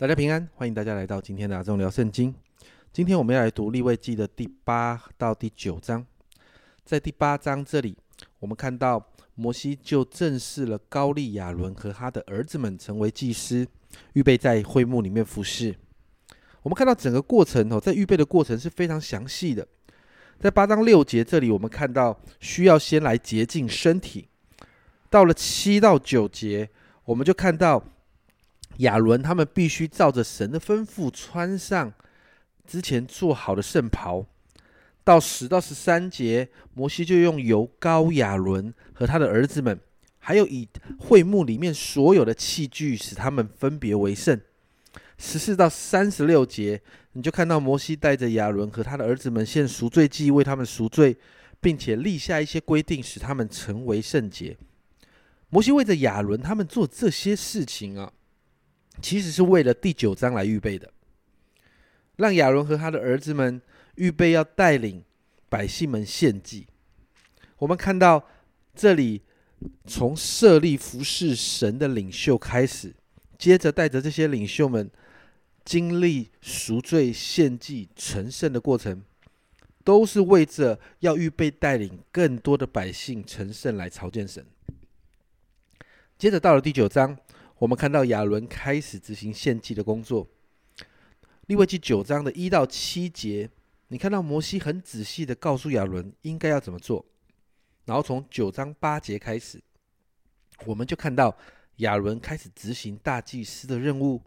大家平安，欢迎大家来到今天的阿忠聊圣经。今天我们要来读立位记的第八到第九章。在第八章这里，我们看到摩西就正式了高利亚伦和他的儿子们成为祭司，预备在会幕里面服侍。我们看到整个过程哦，在预备的过程是非常详细的。在八章六节这里，我们看到需要先来洁净身体。到了七到九节，我们就看到。亚伦他们必须照着神的吩咐穿上之前做好的圣袍。到十到十三节，摩西就用油膏亚伦和他的儿子们，还有以会幕里面所有的器具，使他们分别为圣。十四到三十六节，你就看到摩西带着亚伦和他的儿子们献赎罪祭，为他们赎罪，并且立下一些规定，使他们成为圣洁。摩西为着亚伦他们做这些事情啊。其实是为了第九章来预备的，让亚伦和他的儿子们预备要带领百姓们献祭。我们看到这里，从设立服侍神的领袖开始，接着带着这些领袖们经历赎罪、献祭、成圣的过程，都是为着要预备带领更多的百姓成圣来朝见神。接着到了第九章。我们看到亚伦开始执行献祭的工作。利未记九章的一到七节，你看到摩西很仔细的告诉亚伦应该要怎么做。然后从九章八节开始，我们就看到亚伦开始执行大祭司的任务。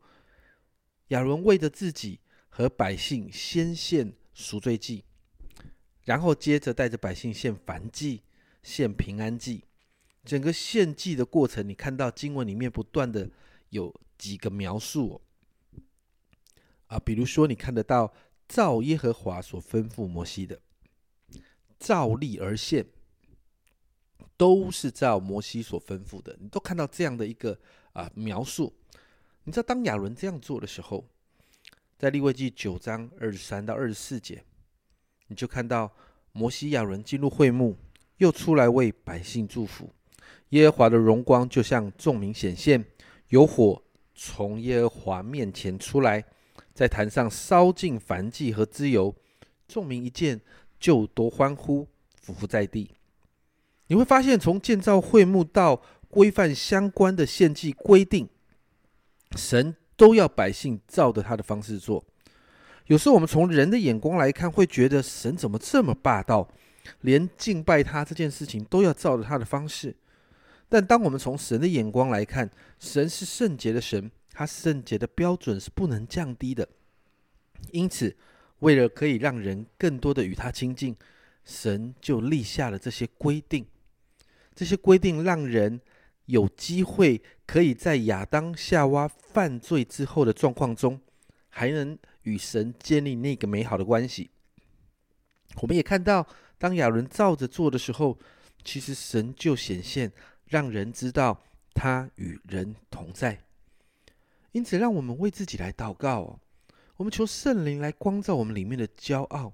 亚伦为着自己和百姓先献赎罪祭，然后接着带着百姓献燔祭、献平安祭。整个献祭的过程，你看到经文里面不断的有几个描述啊，比如说你看得到照耶和华所吩咐摩西的，照例而献，都是照摩西所吩咐的，你都看到这样的一个啊描述。你知道当亚伦这样做的时候，在利未记九章二十三到二十四节，你就看到摩西亚伦进入会幕，又出来为百姓祝福。耶和华的荣光就像众民显现，有火从耶和华面前出来，在坛上烧尽燔祭和脂油，众民一见就都欢呼，俯伏在地。你会发现，从建造会幕到规范相关的献祭规定，神都要百姓照着他的方式做。有时候我们从人的眼光来看，会觉得神怎么这么霸道，连敬拜他这件事情都要照着他的方式。但当我们从神的眼光来看，神是圣洁的神，他圣洁的标准是不能降低的。因此，为了可以让人更多的与他亲近，神就立下了这些规定。这些规定让人有机会可以在亚当夏娃犯罪之后的状况中，还能与神建立那个美好的关系。我们也看到，当亚伦照着做的时候，其实神就显现。让人知道他与人同在，因此让我们为自己来祷告哦。我们求圣灵来光照我们里面的骄傲，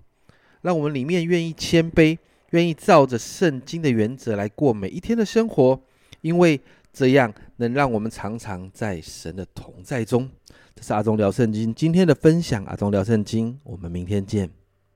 让我们里面愿意谦卑，愿意照着圣经的原则来过每一天的生活，因为这样能让我们常常在神的同在中。这是阿忠聊圣经今天的分享，阿忠聊圣经，我们明天见。